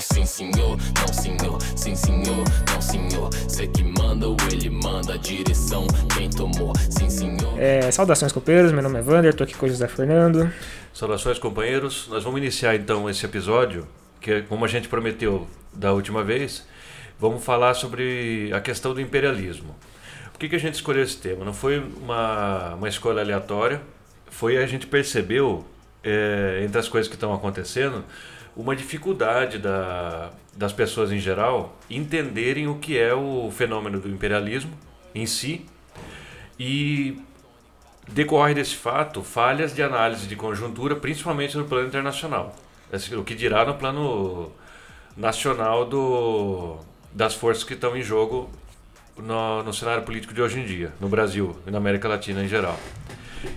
Sim, senhor, não, senhor, sim, senhor, não, senhor. Cê que manda ou ele manda a direção, quem tomou, sim, senhor. É, saudações, copeiros. Meu nome é Vander, tô aqui com o José Fernando. Saudações, companheiros. Nós vamos iniciar então esse episódio, que é como a gente prometeu da última vez, vamos falar sobre a questão do imperialismo. Por que, que a gente escolheu esse tema? Não foi uma, uma escolha aleatória, foi a gente percebeu, é, entre as coisas que estão acontecendo, uma dificuldade da, das pessoas em geral entenderem o que é o fenômeno do imperialismo em si e decorre desse fato falhas de análise de conjuntura, principalmente no plano internacional. O que dirá no plano nacional do, das forças que estão em jogo no, no cenário político de hoje em dia, no Brasil e na América Latina em geral.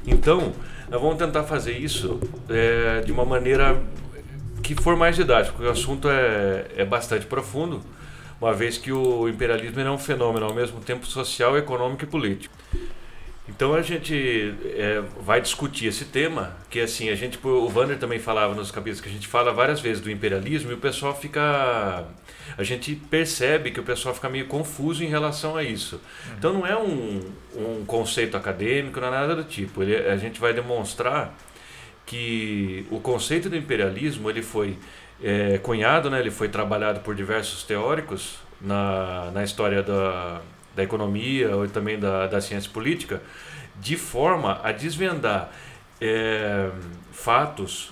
Então, nós vamos tentar fazer isso é, de uma maneira que for mais didática, porque o assunto é, é bastante profundo, uma vez que o imperialismo é um fenômeno ao mesmo tempo social, econômico e político. Então a gente é, vai discutir esse tema, que assim, a gente, o Vander também falava nos capítulos que a gente fala várias vezes do imperialismo e o pessoal fica. A gente percebe que o pessoal fica meio confuso em relação a isso. Então não é um, um conceito acadêmico, não é nada do tipo. Ele, a gente vai demonstrar que o conceito do imperialismo ele foi é, cunhado, né, ele foi trabalhado por diversos teóricos na, na história da, da economia ou também da, da ciência política, de forma a desvendar é, fatos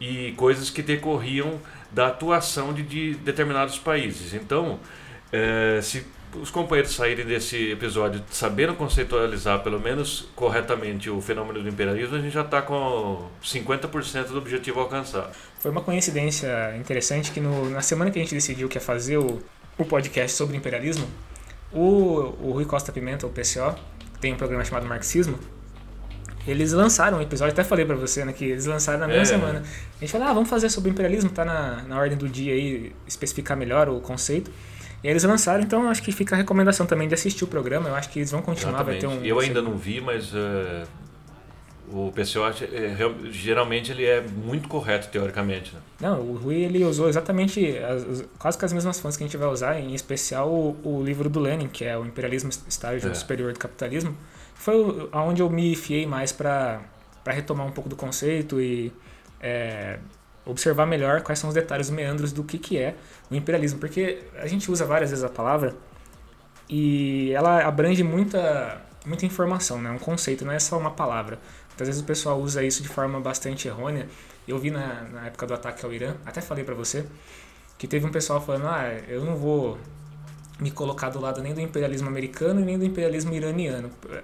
e coisas que decorriam da atuação de, de determinados países. Então, é, se os companheiros saírem desse episódio sabendo conceitualizar pelo menos corretamente o fenômeno do imperialismo, a gente já está com 50% do objetivo alcançado. Foi uma coincidência interessante que no, na semana que a gente decidiu que ia fazer o, o podcast sobre imperialismo, o, o Rui Costa Pimenta, o PCO, tem um programa chamado Marxismo, eles lançaram um episódio, até falei pra você, né, que eles lançaram na mesma É. semana. A gente falou, ah, vamos fazer sobre imperialismo, tá na, na ordem do dia aí, especificar melhor o conceito. E eles lançaram, então acho que fica a recomendação também de assistir o programa, eu acho que eles vão continuar, vai ter um... Eu ainda não vi, mas é, o PCO real- geralmente ele é muito correto teoricamente. Né? Não, o Rui ele usou exatamente as- as- quase que as mesmas fontes que a gente vai usar, em especial o, o livro do Lenin, que é o Imperialismo Estágio É. Superior do Capitalismo. Foi aonde eu me fiei mais para retomar um pouco do conceito e é, observar melhor quais são os detalhes, os meandros do que, que é o imperialismo. Porque a gente usa várias vezes a palavra e ela abrange muita, muita informação, né? um conceito, não é só uma palavra. Muitas vezes o pessoal usa isso de forma bastante errônea. Eu vi na, na época do ataque ao Irã, até falei pra você, que teve um pessoal falando: ah, eu não vou me colocar do lado nem do imperialismo americano nem do imperialismo iraniano. É,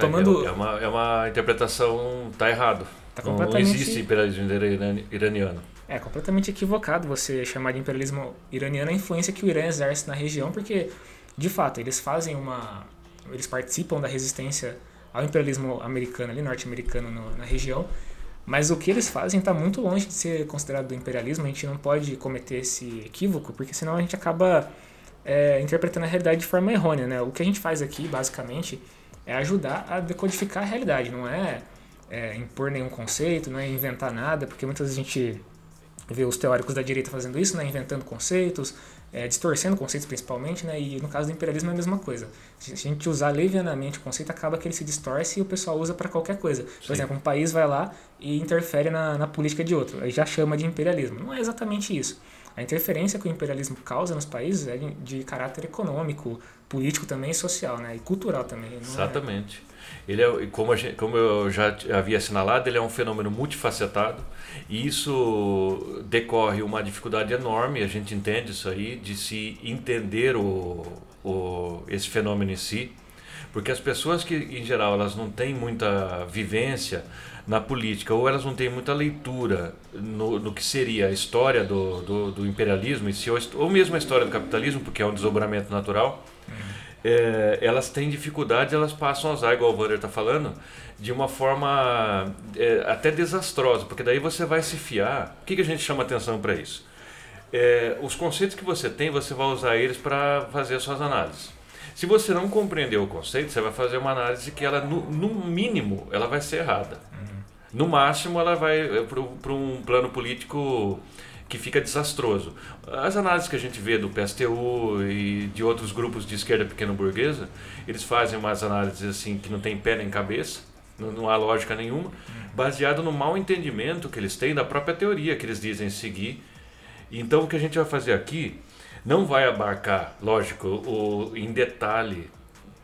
Tomando. É, uma, é uma interpretação. tá errado. Tá não, não completamente- existe imperialismo irani- iraniano. É completamente equivocado você chamar de imperialismo iraniano a influência que o Irã exerce na região, porque, de fato, eles fazem uma. Eles participam da resistência ao imperialismo americano, ali, norte-americano no- na região, mas o que eles fazem está muito longe de ser considerado imperialismo, a gente não pode cometer esse equívoco, porque senão a gente acaba é, interpretando a realidade de forma errônea. Né? O que a gente faz aqui, basicamente, é ajudar a decodificar a realidade, não é, é impor nenhum conceito, não é inventar nada, porque muitas vezes a gente vê os teóricos da direita fazendo isso, né, inventando conceitos, é, distorcendo conceitos principalmente, né, e no caso do imperialismo é a mesma coisa. Se a gente usar levianamente o conceito, acaba que ele se distorce e o pessoal usa para qualquer coisa. Por Sim. exemplo, um país vai lá e interfere na, na política de outro, aí já chama de imperialismo. Não é exatamente isso. A interferência que o imperialismo causa nos países é de, de caráter econômico, político também, social, né, e cultural também. é- Exatamente. Ele é, como, gente- como eu já havia assinalado, ele é um fenômeno multifacetado e isso decorre uma dificuldade enorme, a gente entende isso aí, de se entender o, o, esse fenômeno em si, porque as pessoas que, em geral, elas não têm muita vivência na política ou elas não têm muita leitura no, no que seria a história do, do, do imperialismo si, ou, ou mesmo a história do capitalismo, porque é um desdobramento natural, é, elas têm dificuldade, elas passam a usar, igual o Wander está falando, de uma forma é, até desastrosa, porque daí você vai se fiar. O que, que a gente chama atenção para isso? É, os conceitos que você tem, você vai usar eles para fazer as suas análises. Se você não compreender o conceito, você vai fazer uma análise que ela, no, no mínimo, ela vai ser errada. No máximo, ela vai para um plano político que fica desastroso. As análises que a gente vê do PSTU e de outros grupos de esquerda pequeno burguesa, eles fazem umas análises assim que não tem pé nem cabeça, não, não há lógica nenhuma, baseado no mau entendimento que eles têm da própria teoria que eles dizem seguir. Então o que a gente vai fazer aqui não vai abarcar, lógico, o, em detalhe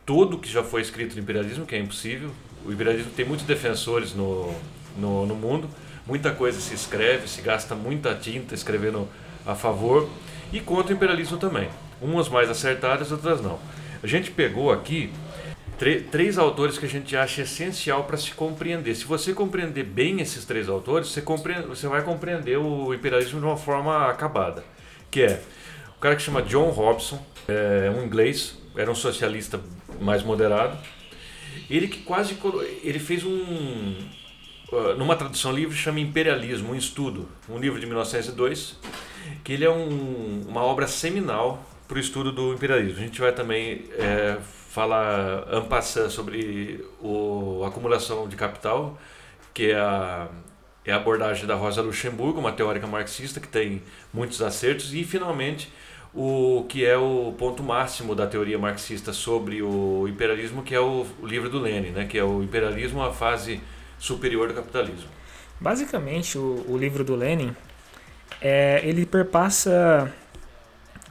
tudo que já foi escrito no imperialismo, que é impossível. O imperialismo tem muitos defensores no, no, no mundo, muita coisa se escreve, se gasta muita tinta escrevendo a favor e contra o imperialismo também. Umas mais acertadas, outras não. A gente pegou aqui três autores que a gente acha essencial para se compreender. Se você compreender bem esses três autores, você, compreende, você vai compreender o imperialismo de uma forma acabada. Que é o cara que chama John Robson, é um inglês, era um socialista mais moderado. Ele que quase ele fez um numa tradução livre chama Imperialismo, um estudo, um livro de 1902, que ele é um, uma obra seminal para o estudo do imperialismo. A gente vai também é, falar ampassando sobre o, a acumulação de capital, que é a, é a abordagem da Rosa Luxemburgo, uma teórica marxista que tem muitos acertos, e finalmente o que é o ponto máximo da teoria marxista sobre o imperialismo, que é o, o livro do Lenin, né, que é o imperialismo, a fase superior do capitalismo. Basicamente, o, o livro do Lenin, é, ele perpassa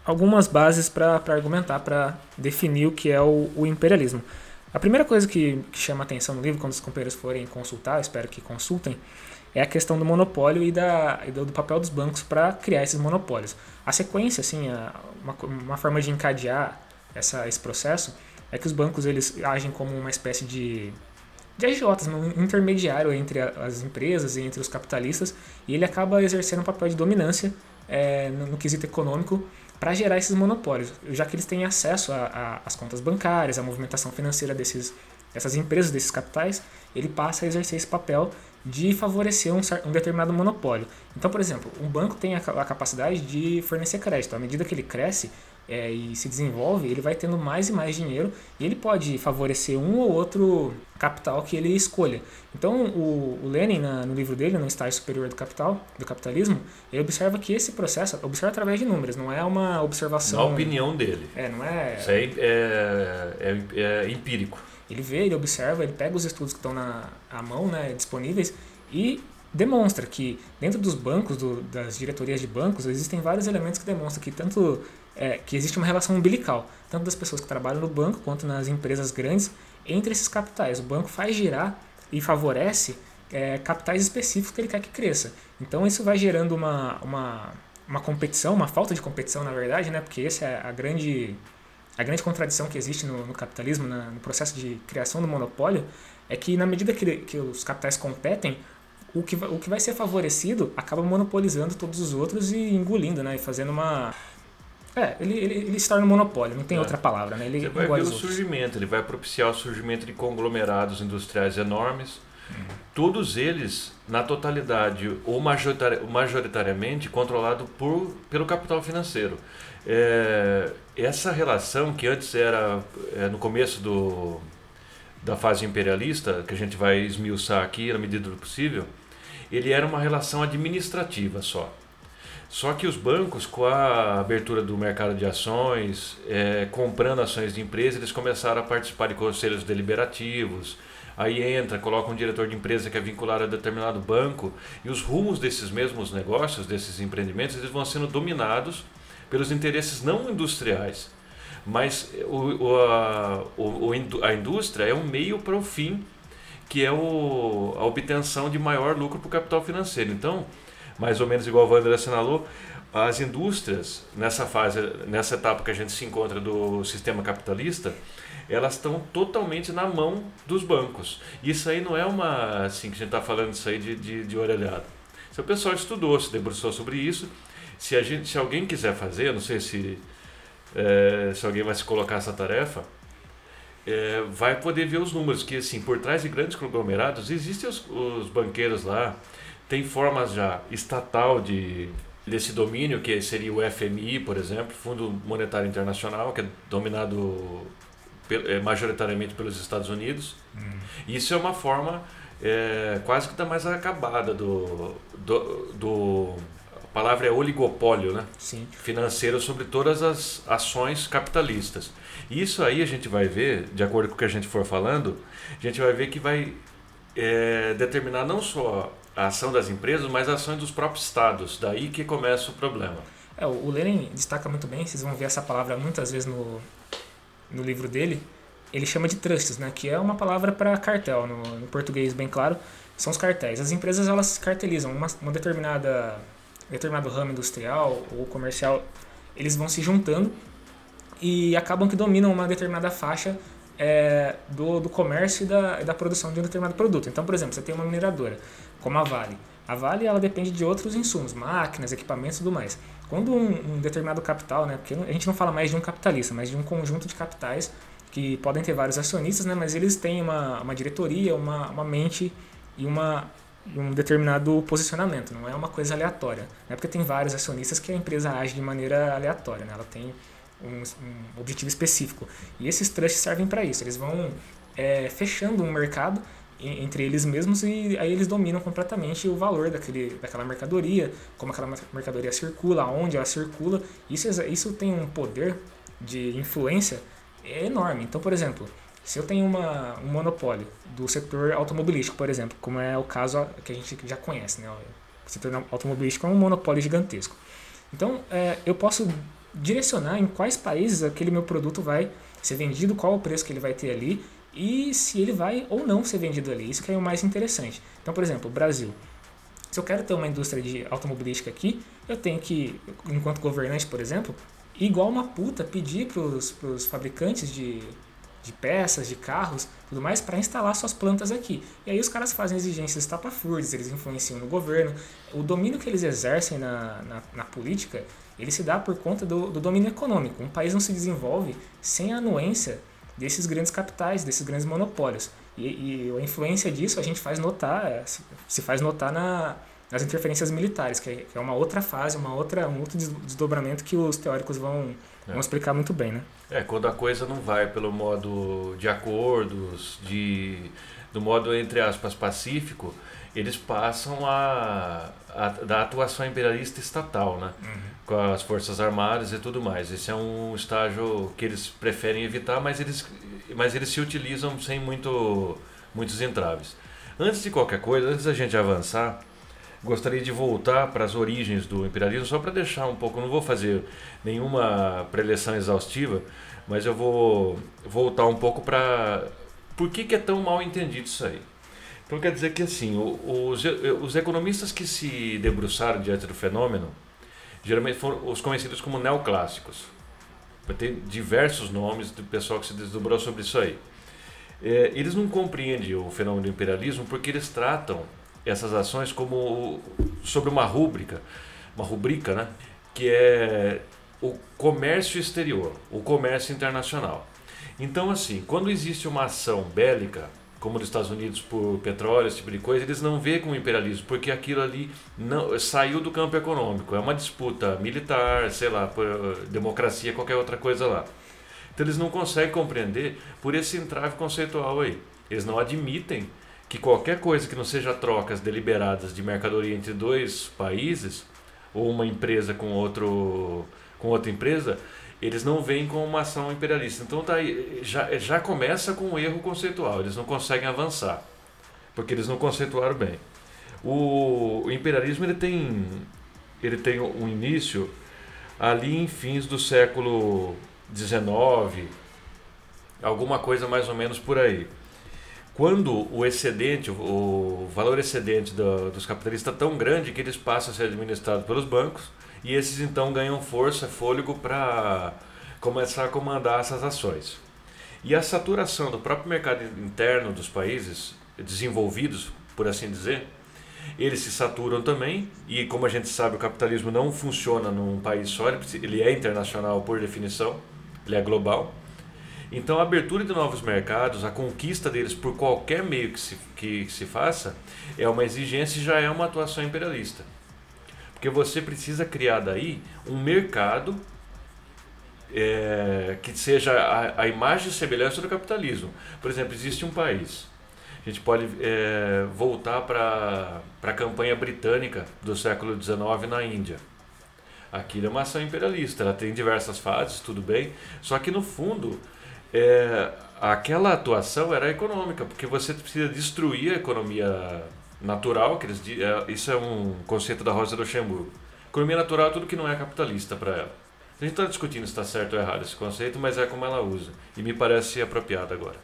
algumas bases para argumentar, para definir o que é o, o imperialismo. A primeira coisa que, que, chama atenção no livro, quando os companheiros forem consultar, espero que consultem, é a questão do monopólio e, da, e do, do, papel dos bancos para criar esses monopólios. A sequência, assim, a, uma, uma forma de encadear essa, esse processo é que os bancos eles agem como uma espécie de, de agiotas, um intermediário entre as empresas e entre os capitalistas, e ele acaba exercendo um papel de dominância é, no, no quesito econômico para gerar esses monopólios, já que eles têm acesso às contas bancárias, à movimentação financeira desses, dessas empresas, desses capitais, ele passa a exercer esse papel de favorecer um, um, determinado monopólio. Então, por exemplo, um banco tem a, a, capacidade de fornecer crédito. À medida que ele cresce é, e se desenvolve, ele vai tendo mais e mais dinheiro e ele pode favorecer um ou outro capital que ele escolha. Então, o, o Lenin, na, no livro dele, no estágio superior do capital, do capitalismo, ele observa que esse processo, observa através de números, não é uma observação... Na opinião dele. É, não é... Isso aí é, é, é empírico. Ele vê, ele observa, ele pega os estudos que estão na à mão, né, disponíveis, e demonstra que dentro dos bancos, do, das diretorias de bancos, existem vários elementos que demonstram que tanto é, que existe uma relação umbilical, tanto das pessoas que trabalham no banco quanto nas empresas grandes, entre esses capitais. O banco faz girar e favorece é, capitais específicos que ele quer que cresça. Então isso vai gerando uma, uma, uma competição, uma falta de competição, na verdade, né? porque essa é a grande a grande contradição que existe no, no capitalismo, na, no processo de criação do monopólio, é que na medida que, que os capitais competem, o que, o que vai ser favorecido acaba monopolizando todos os outros e engolindo, né? E fazendo uma. É, ele, ele, ele se torna um monopólio, não tem é. outra palavra, né? Ele Você vai ver o surgimento, ele vai propiciar o surgimento de conglomerados industriais enormes. Uhum. Todos eles, na totalidade ou majoritariamente, controlado por, pelo capital financeiro. É, essa relação que antes era é, no começo do, da fase imperialista, que a gente vai esmiuçar aqui na medida do possível, ele era uma relação administrativa só. Só que os bancos, com a abertura do mercado de ações, é, comprando ações de empresas, eles começaram a participar de conselhos deliberativos. Aí entra, coloca um diretor de empresa que é vinculado a determinado banco, e os rumos desses mesmos negócios, desses empreendimentos, eles vão sendo dominados pelos interesses não industriais. Mas o, o, a, o, a indústria é um meio para o fim, que é o, a obtenção de maior lucro para o capital financeiro. Então, mais ou menos igual o Wander assinalou, as indústrias, nessa fase, nessa etapa que a gente se encontra do sistema capitalista, elas estão totalmente na mão dos bancos. Isso aí não é uma, assim, que a gente está falando isso aí de, de, de orelhada. Se o pessoal estudou, se debruçou sobre isso, se, a gente, se alguém quiser fazer, não sei se, é, se alguém vai se colocar essa tarefa, é, vai poder ver os números, que assim, por trás de grandes conglomerados existem os, os banqueiros lá, tem formas já estatal de, desse domínio, que seria o FMI, por exemplo, Fundo Monetário Internacional, que é dominado é, majoritariamente pelos Estados Unidos. Hum. Isso é uma forma é, quase que da mais acabada do, do, do palavra é oligopólio, né? Sim. Financeiro sobre todas as ações capitalistas. Isso aí a gente vai ver, de acordo com o que a gente for falando, a gente vai ver que vai é, determinar não só a ação das empresas, mas a ação dos próprios estados. Daí que começa o problema. É, o Lenin destaca muito bem, vocês vão ver essa palavra muitas vezes no, no livro dele. Ele chama de trusts, né, que é uma palavra para cartel, no, no, português bem claro, são os cartéis. As empresas elas cartelizam uma, uma determinada determinado ramo industrial ou comercial, eles vão se juntando e acabam que dominam uma determinada faixa é, do, do comércio e da, da produção de um determinado produto. Então, por exemplo, você tem uma mineradora, como a Vale. A Vale ela depende de outros insumos, máquinas, equipamentos e tudo mais. Quando um, um, determinado capital, né, porque a gente não fala mais de um capitalista, mas de um conjunto de capitais que podem ter vários acionistas, né, mas eles têm uma, uma diretoria, uma, uma mente e uma, um determinado posicionamento, não é uma coisa aleatória. Não é porque tem vários acionistas que a empresa age de maneira aleatória, né? ela tem um, um objetivo específico. E esses trusts servem para isso, eles vão é, fechando um mercado entre eles mesmos e aí eles dominam completamente o valor daquele, daquela mercadoria, como aquela mercadoria circula, onde ela circula. Isso, isso tem um poder de influência enorme. Então, por exemplo, se eu tenho uma, um monopólio do setor automobilístico, por exemplo, como é o caso que a gente já conhece, né? o setor automobilístico é um monopólio gigantesco. Então, é, eu posso direcionar em quais países aquele meu produto vai ser vendido, qual o preço que ele vai ter ali e se ele vai ou não ser vendido ali. Isso que é o mais interessante. Então, por exemplo, Brasil. Se eu quero ter uma indústria de automobilística aqui, eu tenho que, enquanto governante, por exemplo, igual uma puta, pedir para os fabricantes de, de peças, de carros, tudo mais, para instalar suas plantas aqui. E aí os caras fazem exigências estapafúrdias, eles influenciam no governo. O domínio que eles exercem na, na, na política, ele se dá por conta do, do domínio econômico. Um país não se desenvolve sem a anuência desses grandes capitais, desses grandes monopólios. E, e a influência disso a gente faz notar, é, se faz notar na, nas interferências militares, que é, que é uma outra fase, uma outra, um outro desdobramento que os teóricos vão, é. vão explicar muito bem. Né? É, quando a coisa não vai pelo modo de acordos, de, do modo, entre aspas, pacífico, eles passam a, a da atuação imperialista estatal, né? Uhum. com as forças armadas e tudo mais. Esse é um estágio que eles preferem evitar, mas eles, mas eles se utilizam sem muito, muitos entraves. Antes de qualquer coisa, antes da gente avançar, gostaria de voltar para as origens do imperialismo, só para deixar um pouco, não vou fazer nenhuma preleção exaustiva, mas eu vou voltar um pouco para por que, que é tão mal entendido isso aí. Então quer dizer que assim, os, os economistas que se debruçaram diante do fenômeno, geralmente foram os conhecidos como neoclássicos. Vai ter diversos nomes do pessoal que se desdobrou sobre isso aí. É, eles não compreendem o fenômeno do imperialismo porque eles tratam essas ações como sobre uma rúbrica, uma rubrica, né? Que é o comércio exterior, o comércio internacional. Então, assim, quando existe uma ação bélica como dos Estados Unidos por petróleo, esse tipo de coisa, eles não veem como imperialismo, porque aquilo ali não saiu do campo econômico, é uma disputa militar, sei lá, por eh, democracia, qualquer outra coisa lá. Então eles não conseguem compreender por esse entrave conceitual aí. Eles não admitem que qualquer coisa que não seja trocas deliberadas de mercadoria entre dois países ou uma empresa com outro com outra empresa eles não veem como uma ação imperialista. Então tá aí, já, já começa com um erro conceitual, eles não conseguem avançar, porque eles não conceituaram bem. O, o imperialismo ele tem, ele tem um início ali em fins do século XIX, alguma coisa mais ou menos por aí. Quando o excedente, o valor excedente do, dos capitalistas é tão grande que eles passam a ser administrados pelos bancos, e esses então ganham força, fôlego para começar a comandar essas ações. E a saturação do próprio mercado interno dos países desenvolvidos, por assim dizer, eles se saturam também, e como a gente sabe, o capitalismo não funciona num país só, ele é internacional por definição, ele é global. Então, a abertura de novos mercados, a conquista deles por qualquer meio que se, que se faça, é uma exigência e já é uma atuação imperialista. Porque você precisa criar daí um mercado é, que seja a, a, imagem e semelhança do capitalismo. Por exemplo, existe um país A gente pode é, voltar para a campanha britânica do século XIX na Índia. Aquilo é uma ação imperialista, ela tem diversas fases, tudo bem, só que no fundo é, aquela atuação era econômica, porque você precisa destruir a economia natural, que eles, é, isso é um conceito da Rosa Luxemburgo. Economia natural é tudo que não é capitalista para ela. A gente está discutindo se está certo ou errado esse conceito, mas é como ela usa, e me parece apropriado agora.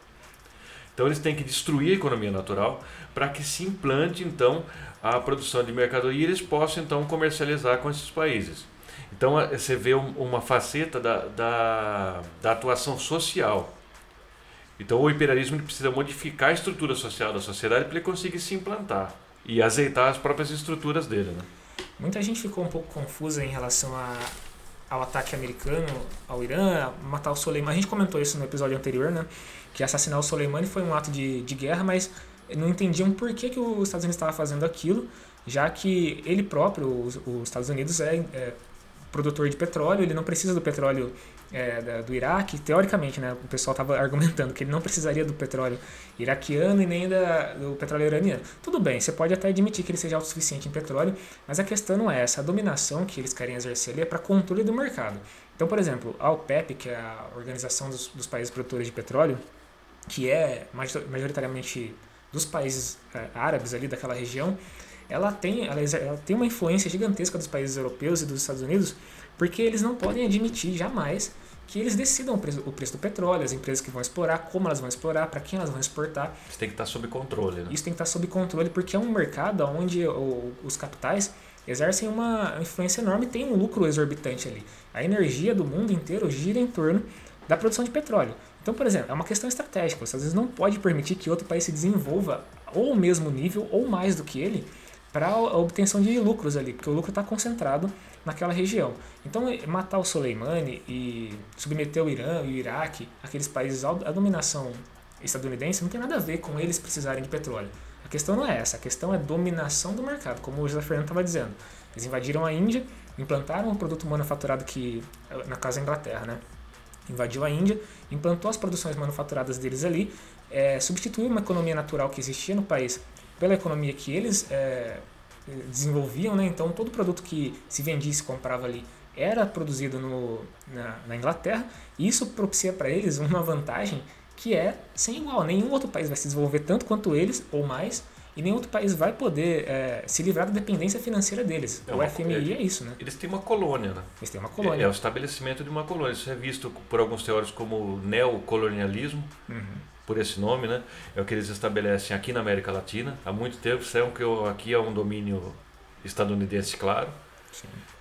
Então eles têm que destruir a economia natural para que se implante então a produção de mercadoria e eles possam então comercializar com esses países. Então você vê uma faceta da, da, da atuação social. Então o imperialismo precisa modificar a estrutura social da sociedade para ele conseguir se implantar e azeitar as próprias estruturas dele. Né? Muita gente ficou um pouco confusa em relação a, ao ataque americano ao Irã, matar o Soleimani. A gente comentou isso no episódio anterior, né? Que assassinar o Soleimani foi um ato de, de guerra, mas não entendiam por que, que os Estados Unidos estava fazendo aquilo, já que ele próprio, os, os Estados Unidos, é, é produtor de petróleo, ele não precisa do petróleo é, do Iraque, teoricamente, né, o pessoal estava argumentando que ele não precisaria do petróleo iraquiano e nem da, do petróleo iraniano. Tudo bem, você pode até admitir que ele seja autossuficiente em petróleo, mas a questão não é essa. A dominação que eles querem exercer ali é para controle do mercado. Então, por exemplo, a OPEP, que é a Organização dos, dos Países Produtores de Petróleo, que é majoritariamente dos países é, árabes ali daquela região, ela tem, ela, ela tem uma influência gigantesca dos países europeus e dos Estados Unidos, porque eles não podem admitir jamais que eles decidam o preço, o preço, do petróleo, as empresas que vão explorar, como elas vão explorar, para quem elas vão exportar. Isso tem que estar sob controle. Né? Isso tem que estar sob controle porque é um mercado onde o, os capitais exercem uma influência enorme e tem um lucro exorbitante ali. A energia do mundo inteiro gira em torno da produção de petróleo. Então, por exemplo, é uma questão estratégica. Você às vezes não pode permitir que outro país se desenvolva ou o mesmo nível ou mais do que ele para a obtenção de lucros ali, porque o lucro está concentrado naquela região. Então, matar o Soleimani e submeter o Irã e o Iraque, aqueles países à dominação estadunidense, não tem nada a ver com eles precisarem de petróleo. A questão não é essa, a questão é dominação do mercado, como o José Fernando estava dizendo. Eles invadiram a Índia, implantaram um produto manufaturado que, na casa da Inglaterra, né? Invadiu a Índia, implantou as produções manufaturadas deles ali, é, substituiu uma economia natural que existia no país pela economia que eles é, desenvolviam, né? Então todo produto que se vendia e se comprava ali era produzido no, na, na Inglaterra e isso propicia para eles uma vantagem que é sem igual. Nenhum outro país vai se desenvolver tanto quanto eles ou mais e nenhum outro país vai poder é, se livrar da dependência financeira deles. É o FMI é isso, né? Eles têm uma colônia, né? Eles têm uma colônia. É, é, o estabelecimento de uma colônia. Isso é visto por alguns teóricos como neocolonialismo. Uhum por esse nome, né? É o que eles estabelecem aqui na América Latina. Há muito tempo, sabem que aqui é um domínio estadunidense, claro.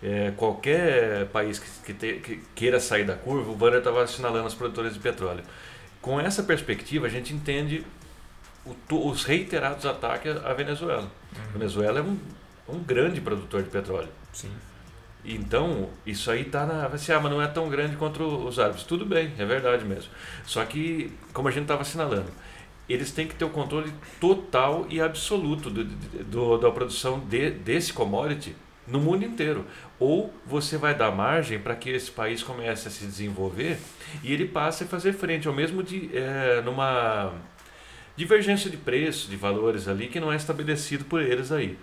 É, qualquer país que, que, te, que, queira sair da curva, o Banner estava assinalando os produtores de petróleo. Com essa perspectiva, a gente entende o, os reiterados ataques à Venezuela. Uhum. A Venezuela é um, um grande produtor de petróleo. Sim. Então, isso aí tá na. Assim, ah, mas não é tão grande quanto os árabes. Tudo bem, é verdade mesmo. Só que, como a gente estava assinalando, eles têm que ter o controle total e absoluto do, do, da produção de, desse commodity no mundo inteiro. Ou você vai dar margem para que esse país comece a se desenvolver e ele passe a fazer frente ao mesmo de, é, numa divergência de preço, de valores ali que não é estabelecido por eles aí.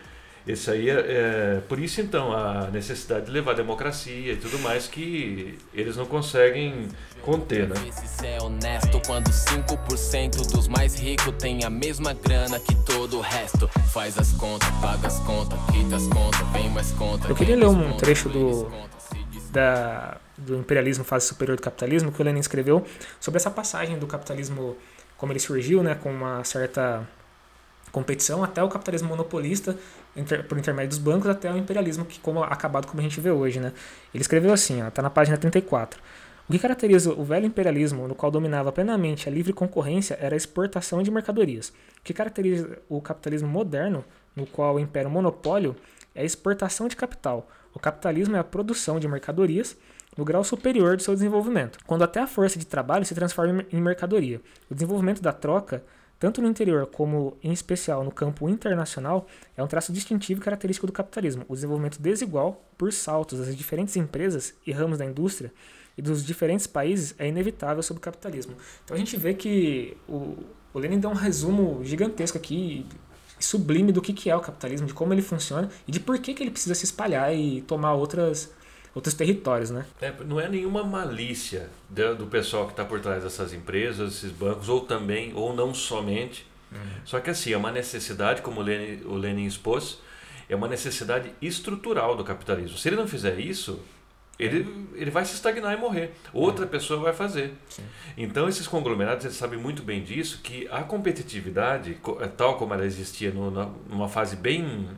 Esse aí é, é, por isso então a necessidade de levar democracia e tudo mais que eles não conseguem conter, né? É honesto quando 5% dos mais ricos tem a mesma grana que todo o resto. Faz as contas, paga as contas, quita as contas, vem mais contas. Eu queria ler um trecho do da do imperialismo fase superior do capitalismo que o Lenin escreveu sobre essa passagem do capitalismo como ele surgiu, né, com uma certa competição até o capitalismo monopolista inter, por intermédio dos bancos até o imperialismo que como acabado como a gente vê hoje, né? Ele escreveu assim, está na página 34. O que caracteriza o velho imperialismo, no qual dominava plenamente a livre concorrência, era a exportação de mercadorias. O que caracteriza o capitalismo moderno, no qual impera o monopólio, é a exportação de capital. O capitalismo é a produção de mercadorias no grau superior do seu desenvolvimento, quando até a força de trabalho se transforma em mercadoria. O desenvolvimento da troca tanto no interior como, em especial, no campo internacional, é um traço distintivo e característico do capitalismo, o desenvolvimento desigual por saltos das diferentes empresas e ramos da indústria e dos diferentes países é inevitável sob o capitalismo. Então a gente vê que o, o Lenin dá um resumo gigantesco aqui, sublime do que, que é o capitalismo, de como ele funciona e de por que, que ele precisa se espalhar e tomar outras, outros territórios, né? É, não é nenhuma malícia do, pessoal que está por trás dessas empresas, esses bancos, ou também, ou não somente. Uhum. Só que assim, é uma necessidade, como o Lenin, o Lenin expôs, é uma necessidade estrutural do capitalismo. Se ele não fizer isso, ele, ele vai se estagnar e morrer. Outra uhum. pessoa vai fazer. Sim. Então, esses conglomerados eles sabem muito bem disso, que a competitividade, é, tal como ela existia no, numa fase bem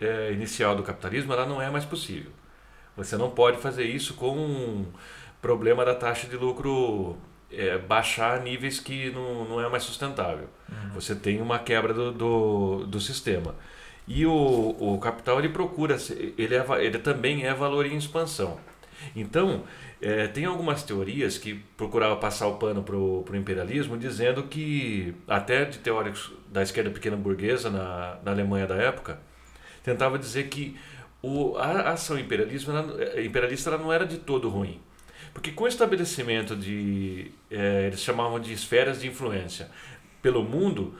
é, inicial do capitalismo, ela não é mais possível. Você não pode fazer isso com um problema da taxa de lucro é, baixar a níveis que não, não é mais sustentável. Uhum. Você tem uma quebra do, do, do sistema. E o, o capital ele procura, ele, é, ele também é valor em expansão. Então, é, tem algumas teorias que procuravam passar o pano para o imperialismo, dizendo que, até de teóricos da esquerda pequena burguesa na, na Alemanha da época, tentava dizer que o, a ação imperialismo, ela, é, imperialista ela não era de todo ruim. Porque com o estabelecimento de, é, eles chamavam de esferas de influência pelo mundo,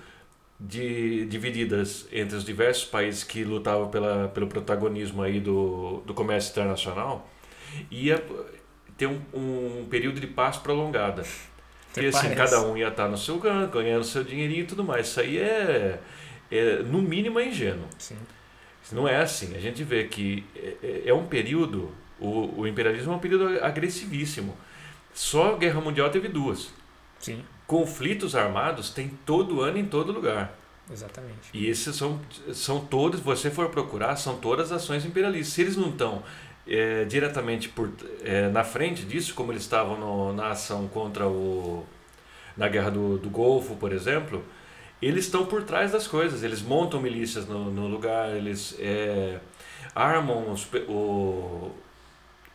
de, divididas entre os diversos países que lutavam pela, pelo protagonismo aí do, do comércio internacional, ia ter um, um período de paz prolongada. e assim, cada um ia estar no seu canto, ganhando seu dinheirinho e tudo mais. Isso aí é, é no mínimo, é ingênuo. Sim. Não é assim. A gente vê que é, é, é um período, o, o imperialismo é um período agressivíssimo. Só a Guerra Mundial teve duas. Sim. Conflitos armados tem todo ano em todo lugar. Exatamente. E esses são, são todos, você for procurar, são todas ações imperialistas. Se eles não estão é, diretamente por, é, na frente disso, como eles estavam no, na ação contra o. na guerra do, do Golfo, por exemplo, eles estão por trás das coisas. Eles montam milícias no, no lugar, eles é, armam os, o,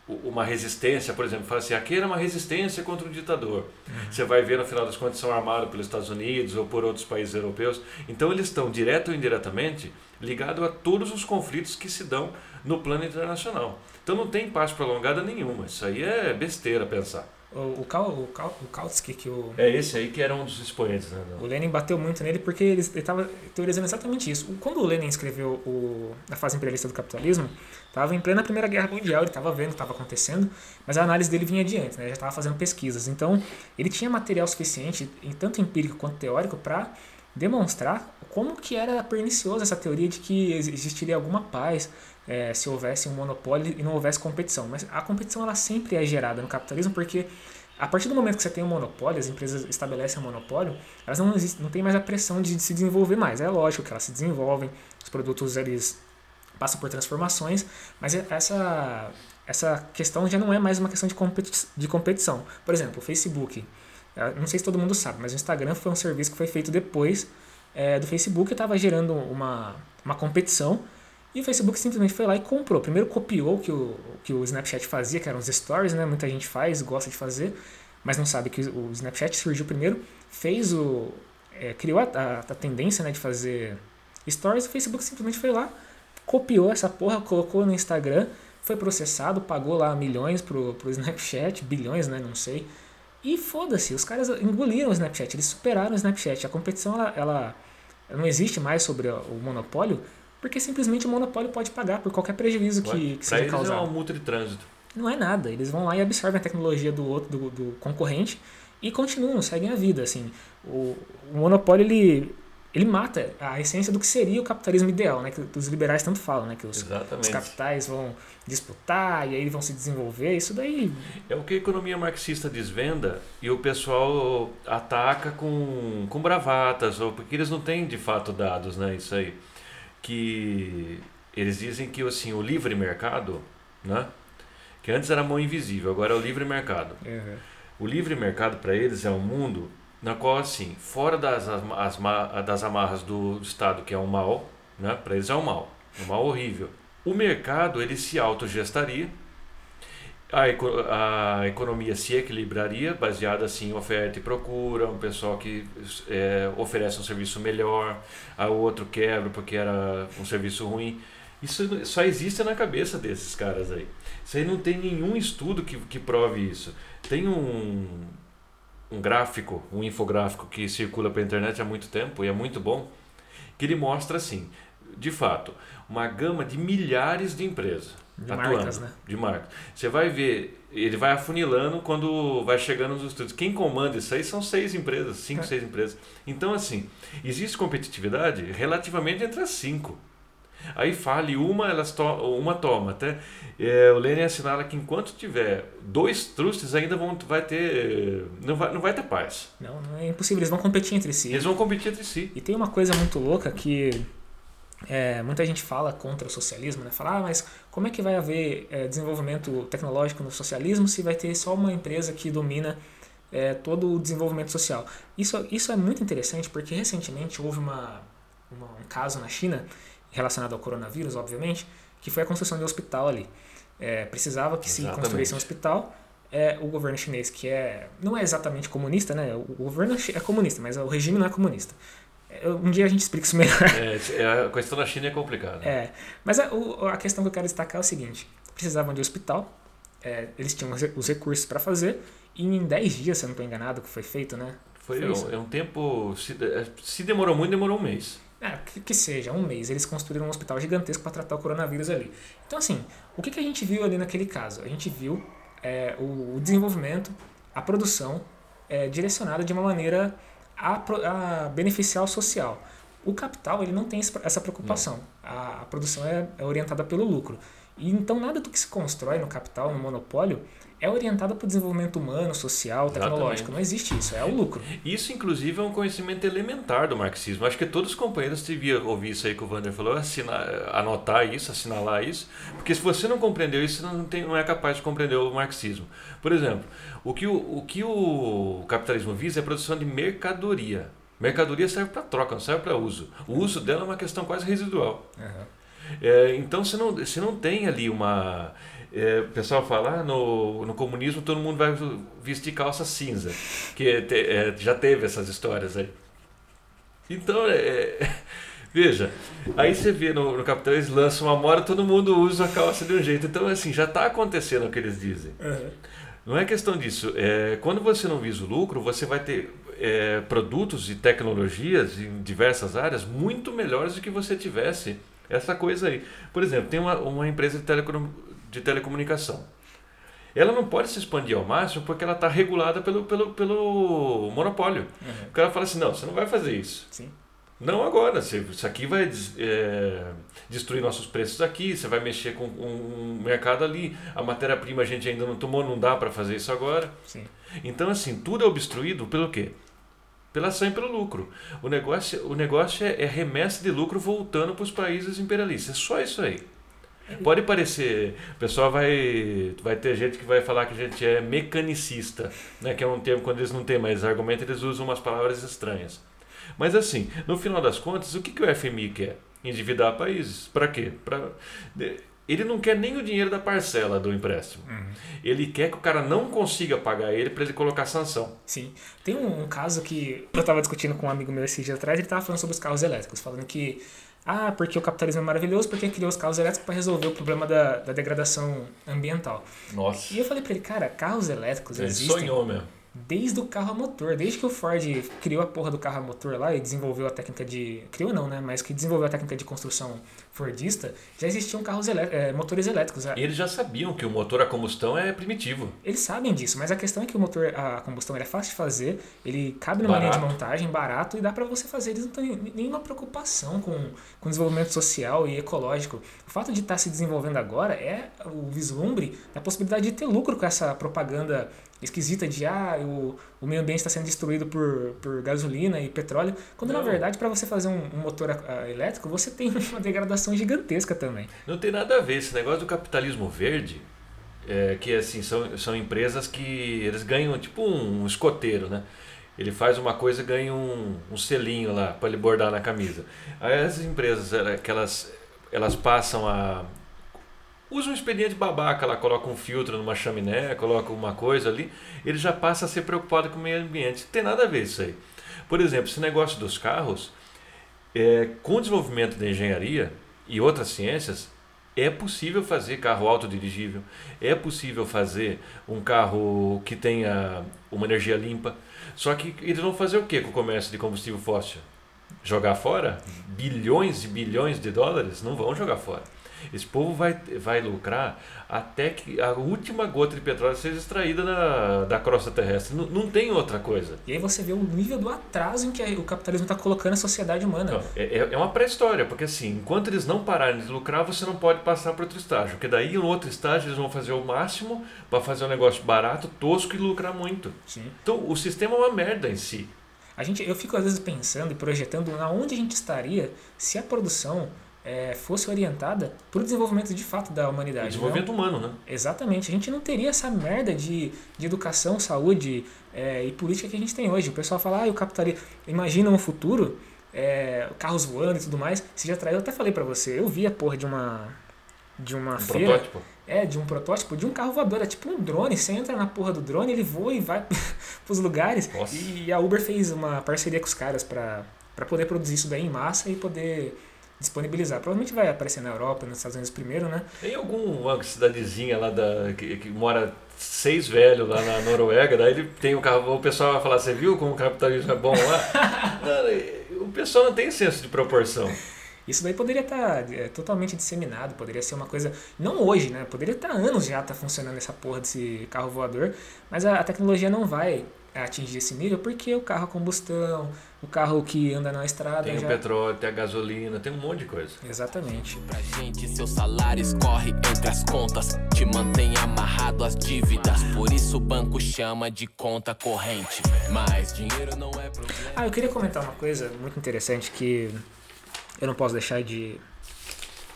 uma resistência, por exemplo, fala assim, aqui era uma resistência contra o ditador. Uhum. Você vai ver no final das contas são armados pelos Estados Unidos ou por outros países europeus. Então eles estão direto ou indiretamente ligados a todos os conflitos que se dão no plano internacional. Então não tem paz prolongada nenhuma. Isso aí é besteira pensar. O, o, Kal, o, Kal, o Kautsky, que o. É esse aí que era um dos expoentes, né? O Lenin bateu muito nele porque ele estava teorizando exatamente isso. Quando o Lenin escreveu o, a fase imperialista do capitalismo, estava em plena Primeira Guerra Mundial, ele estava vendo o que estava acontecendo, mas a análise dele vinha adiante, né? ele já estava fazendo pesquisas. Então, ele tinha material suficiente, tanto empírico quanto teórico, para demonstrar como que era perniciosa essa teoria de que existiria alguma paz é, se houvesse um monopólio e não houvesse competição. Mas a competição ela sempre é gerada no capitalismo porque a partir do momento que você tem um monopólio, as empresas estabelecem um monopólio, elas não, existem, não têm mais a pressão de se desenvolver mais. É lógico que elas se desenvolvem, os produtos eles passam por transformações, mas essa, essa questão já não é mais uma questão de, competi de competição. Por exemplo, o Facebook, não sei se todo mundo sabe, mas o Instagram foi um serviço que foi feito depois é, do Facebook e estava gerando uma, uma competição e o Facebook simplesmente foi lá e comprou. Primeiro copiou o que o, que o Snapchat fazia, que eram os stories, né? Muita gente faz, gosta de fazer, mas não sabe que o Snapchat surgiu primeiro, fez o. É, criou a, a, a, tendência né, de fazer stories, o Facebook simplesmente foi lá, copiou essa porra, colocou no Instagram, foi processado, pagou lá milhões pro, pro Snapchat, bilhões, né? Não sei. E foda-se, os caras engoliram o Snapchat, eles superaram o Snapchat. A competição ela, ela não existe mais sobre o monopólio porque simplesmente o monopólio pode pagar por qualquer prejuízo que, que seja causado. é uma multa de trânsito. Não é nada. Eles vão lá e absorvem a tecnologia do outro, do, do concorrente e continuam, seguem a vida. Assim, o, o, monopólio ele, ele mata a essência do que seria o capitalismo ideal, né? Que os liberais tanto falam, né? Que os, os capitais vão disputar e aí vão se desenvolver. Isso daí é o que a economia marxista desvenda e o pessoal ataca com, com bravatas ou porque eles não têm de fato dados, né? Isso aí que eles dizem que assim, o livre mercado, né? que antes era mão invisível, agora é o livre mercado. Uhum. O livre mercado para eles é um mundo na qual, assim, fora das, as, das amarras do, do Estado, que é um mal, né? para eles é um mal, um mal horrível. O mercado ele se autogestaria a, a economia se equilibraria, baseada assim em oferta e procura, um pessoal que é, oferece um serviço melhor, a outro quebra porque era um serviço ruim. Isso só existe na cabeça desses caras aí. Isso aí não tem nenhum estudo que, que prove isso. Tem um, um gráfico, um infográfico que circula pela internet há muito tempo e é muito bom, que ele mostra assim, de fato, uma gama de milhares de empresas De atuando, marcas, né? de marcas. Você vai ver, ele vai afunilando quando vai chegando nos estudos. Quem comanda isso aí são seis empresas, cinco, É. seis empresas. Então, assim, existe competitividade relativamente entre as cinco. Aí fale uma, elas to uma toma. Até é, o Lênin assinala que enquanto tiver dois trustes, ainda vão, vai ter. Não vai, não vai ter paz. Não, não é impossível, eles vão competir entre si. Eles vão competir entre si. E tem uma coisa muito louca que é, muita gente fala contra o socialismo, né? Fala, ah, mas como é que vai haver é, desenvolvimento tecnológico no socialismo se vai ter só uma empresa que domina é, todo o desenvolvimento social? Isso, isso é muito interessante porque recentemente houve uma, uma- um caso na China relacionado ao coronavírus, obviamente, que foi a construção de um hospital ali. É, precisava que se Exatamente. construísse um hospital. É, o governo chinês, que é não é exatamente comunista, né? O governo é comunista, mas o regime não é comunista. É, Um dia a gente explica isso melhor. É, é, a questão da China é complicada. É, mas a, a questão que eu quero destacar é o seguinte: precisavam de hospital, é, eles tinham os re- os recursos para fazer, e em 10 dias, se eu não estou enganado, que foi feito, né? Foi Foi um, é um tempo. Se, é, se demorou muito, demorou um mês. É, que, que seja, um mês, eles construíram um hospital gigantesco para tratar o coronavírus ali. Então, assim, o que, que a gente viu ali naquele caso? A gente viu é, o, o desenvolvimento, a produção é, direcionada de uma maneira a, a beneficiar o social. O capital ele não tem essa preocupação. A, a produção é, é orientada pelo lucro. E então nada do que se constrói no capital, no monopólio, é orientado para o desenvolvimento humano, social, tecnológico. Exatamente. Não existe isso, é o lucro. Isso, inclusive, é um conhecimento elementar do marxismo. Acho que todos os companheiros deviam ouvir isso aí que o Wander falou, assinar, anotar isso, assinalar isso, porque se você não compreendeu isso, você não, tem, não é capaz de compreender o marxismo. Por exemplo, o que o, o, que o capitalismo visa é a produção de mercadoria. Mercadoria serve para troca, não serve para uso. O uso dela é uma questão quase residual. É, então você não, você não tem ali uma. É, o pessoal fala, ah, no, no comunismo todo mundo vai vestir calça cinza. Que te- é, já teve essas histórias aí. Então, é, veja, aí você vê no, no capitalismo, eles lançam uma moda, todo mundo usa a calça de um jeito. Então, assim, já está acontecendo o que eles dizem. Não é questão disso. É, quando você não visa o lucro, você vai ter é, produtos e tecnologias em diversas áreas muito melhores do que você tivesse essa coisa aí. Por exemplo, tem uma, uma empresa de, telecom, de telecomunicação. Ela não pode se expandir ao máximo porque ela está regulada pelo, pelo, pelo monopólio. O cara fala assim, não, você não vai fazer isso. Sim. Não agora, você- isso aqui vai é, destruir nossos preços aqui, você vai mexer com um mercado ali, a matéria-prima a gente ainda não tomou, não dá para fazer isso agora. Sim. Então, assim, tudo é obstruído pelo quê? Pela ação e pelo lucro. O negócio, o negócio é, é remessa de lucro voltando para os países imperialistas. É só isso aí. Pode parecer, o pessoal vai, vai ter gente que vai falar que a gente é mecanicista, né? que é um termo quando eles não têm mais argumento, eles usam umas palavras estranhas. Mas assim, no final das contas, o que, que o FMI quer? Endividar países. Para quê? Pra, ele não quer nem o dinheiro da parcela do empréstimo. Ele quer que o cara não consiga pagar ele para ele colocar sanção. Sim. Tem um, um caso que eu estava discutindo com um amigo meu esses dias atrás, ele estava falando sobre os carros elétricos, falando que, ah, porque o capitalismo é maravilhoso, porque criou os carros elétricos para resolver o problema da, da degradação ambiental. Nossa. E eu falei para ele, cara, carros elétricos Ele existem sonhou mesmo. desde o carro a motor, desde que o Ford criou a porra do carro a motor lá e desenvolveu a técnica de. Criou não, né? Mas que desenvolveu a técnica de construção fordista, já existiam carros eh, motores elétricos. Eles já sabiam que o motor a combustão é primitivo. Eles sabem disso, mas a questão é que o motor a combustão é fácil de fazer, ele cabe numa linha de Barato. montagem, barato e dá pra você fazer. Eles não têm nenhuma preocupação com, com desenvolvimento social e ecológico. O fato de estar se desenvolvendo agora é o vislumbre da possibilidade de ter lucro com essa propaganda esquisita de ah, o, o meio ambiente está sendo destruído por, por gasolina e petróleo, quando na Não. verdade para você fazer um, um motor ah, elétrico você tem uma degradação gigantesca também. Não tem nada a ver. Esse negócio do capitalismo verde, é, que assim, são, são empresas que eles ganham tipo um, escoteiro, né? Ele faz uma coisa e ganha um, um selinho lá para ele bordar na camisa. Aí as empresas elas, elas passam a. Usa um expediente babaca lá, coloca um filtro numa chaminé, coloca uma coisa ali, ele já passa a ser preocupado com o meio ambiente. Não tem nada a ver isso aí. Por exemplo, esse negócio dos carros, é, com o desenvolvimento da engenharia e outras ciências, É possível fazer carro autodirigível, é possível fazer um carro que tenha uma energia limpa. Só que eles vão fazer o que com o comércio de combustível fóssil? Jogar fora? Bilhões e bilhões de dólares? Não vão jogar fora. Esse povo vai, vai lucrar até que a última gota de petróleo seja extraída da, da crosta terrestre. Não, não tem outra coisa. E aí você vê o nível do atraso em que o capitalismo está colocando a sociedade humana. Não, é, é uma pré-história, porque assim, enquanto eles não pararem de lucrar, você não pode passar para outro estágio. Porque daí, no outro estágio, eles vão fazer o máximo para fazer um negócio barato, tosco e lucrar muito. Sim. Então, o sistema é uma merda em si. A gente, eu fico às vezes pensando e projetando aonde a gente estaria se a produção é, fosse orientada para o desenvolvimento de fato da humanidade. O desenvolvimento não? humano, né? Exatamente. A gente não teria essa merda de, de educação, saúde é, e política que a gente tem hoje. O pessoal fala, ah, o capitalismo. Imagina um futuro, é, carros voando e tudo mais. Se já traiu, eu até falei para você, eu vi a porra de uma. De uma um feira. Protótipo. É, de um protótipo de um carro voador. É tipo um drone. Você entra na porra do drone, ele voa e vai pros lugares. Nossa. E a Uber fez uma parceria com os caras para poder produzir isso daí em massa e poder disponibilizar. Provavelmente vai aparecer na Europa, nos Estados Unidos primeiro, né? Tem alguma cidadezinha lá da, que, que mora seis velhos lá na Noruega, daí ele tem o carro, o pessoal vai falar, você viu como o capitalismo é bom lá? não, o pessoal não tem senso de proporção. Isso daí poderia estar tá, é, totalmente disseminado, poderia ser uma coisa. Não hoje, né? Poderia estar tá anos já tá funcionando essa porra desse carro voador, mas a, a tecnologia não vai atingir esse nível porque o carro a combustão, o carro que anda na estrada. Tem já... o petróleo, tem a gasolina, tem um monte de coisa. Exatamente. Pra gente, seu salário escorre entre as contas, te mantém amarrado às dívidas. Por isso o banco chama de conta corrente. Mas dinheiro não é problema. Ah, eu queria comentar uma coisa muito interessante que eu não posso deixar de,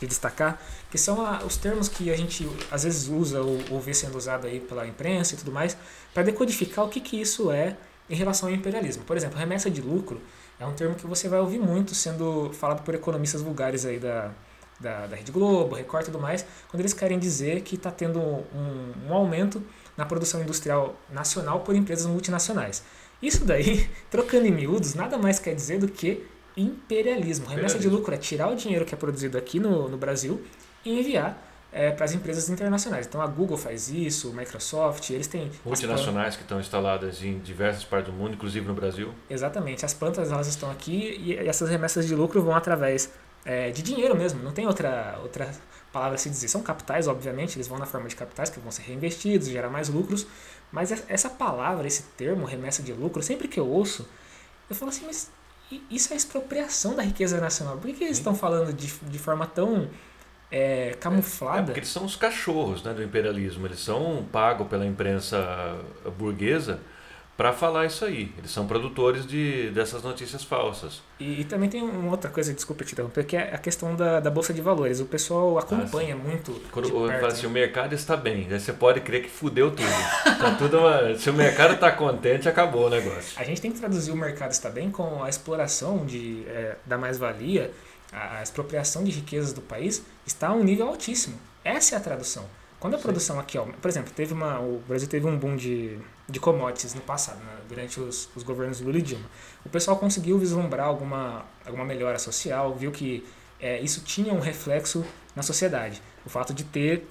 de destacar, que são a, os termos que a gente às vezes usa ou, ou vê sendo usado aí pela imprensa e tudo mais, para decodificar o que, que isso é em relação ao imperialismo. Por exemplo, remessa de lucro é um termo que você vai ouvir muito sendo falado por economistas vulgares aí da, da, da Rede Globo, Record e tudo mais, quando eles querem dizer que está tendo um, um aumento na produção industrial nacional por empresas multinacionais. Isso daí, trocando em miúdos, nada mais quer dizer do que imperialismo. Remessa de lucro é tirar o dinheiro que é produzido aqui no, no Brasil e enviar é, para as empresas internacionais. Então a Google faz isso, o Microsoft, eles têm multinacionais que estão instaladas em diversas partes do mundo, inclusive no Brasil. Exatamente, as plantas elas estão aqui e essas remessas de lucro vão através é, de dinheiro mesmo. Não tem outra outra palavra a se dizer. São capitais, obviamente, eles vão na forma de capitais que vão ser reinvestidos, gerar mais lucros. Mas essa palavra, esse termo, remessa de lucro, sempre que eu ouço, eu falo assim, mas isso é expropriação da riqueza nacional. Por que, que eles estão falando de, de forma tão é, camuflada. É, porque eles são os cachorros né, do imperialismo. Eles são pagos pela imprensa burguesa para falar isso aí. Eles são produtores de, dessas notícias falsas. E, e também tem uma outra coisa, desculpa te interromper, que é a questão da, da Bolsa de Valores. O pessoal acompanha ah, muito. Quando fala assim, o mercado está bem, você pode crer que fudeu tudo. tá tudo uma, se o mercado está contente, acabou o negócio. A gente tem que traduzir o mercado está bem com a exploração de, é, da mais-valia a expropriação de riquezas do país está a um nível altíssimo. Essa é a tradução. Quando a Sim. produção aqui, ó, por exemplo, teve uma, o Brasil teve um boom de, de commodities no passado, né, durante os, os governos Lula e Dilma. O pessoal conseguiu vislumbrar alguma, alguma melhora social, viu que é, isso tinha um reflexo na sociedade. O fato de ter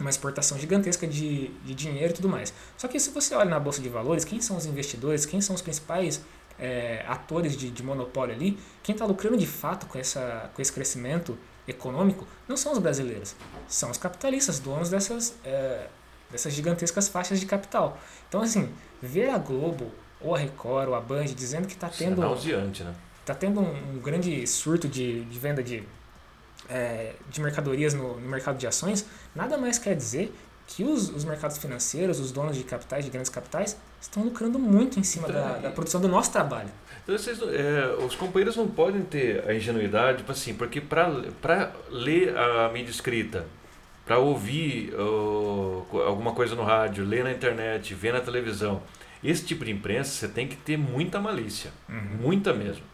uma exportação gigantesca de, de dinheiro e tudo mais. Só que se você olha na Bolsa de Valores, quem são os investidores, quem são os principais é, atores de, de monopólio ali, quem está lucrando de fato com, essa, com esse crescimento econômico não são os brasileiros, são os capitalistas, donos dessas, é, dessas gigantescas faixas de capital. Então, assim, ver a Globo, ou a Record, ou a Band dizendo que está tendo. É né? Tá tendo um, um grande surto de, de venda de, é, de mercadorias no, no mercado de ações, nada mais quer dizer que os, os mercados financeiros, os donos de capitais, de grandes capitais, estão lucrando muito em cima então, da, da, produção do nosso trabalho. Então, vocês, é, os companheiros não podem ter a ingenuidade, tipo assim, porque para ler a mídia escrita, para ouvir alguma coisa no rádio, ler na internet, ver na televisão, esse tipo de imprensa você tem que ter muita malícia, uhum. muita mesmo.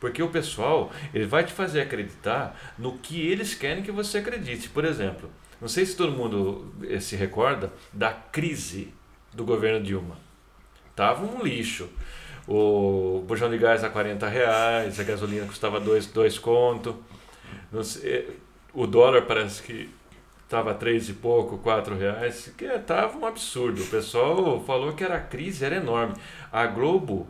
Porque o pessoal ele vai te fazer acreditar no que eles querem que você acredite. Por exemplo, não sei se todo mundo eh, se recorda da crise do governo Dilma. Tava um lixo. O bujão de gás a 40 reais, a gasolina custava 2 dois, dois conto. Sei, o dólar parece que estava três e pouco, quatro reais, que estava um absurdo. O pessoal falou que era crise, era enorme. A Globo,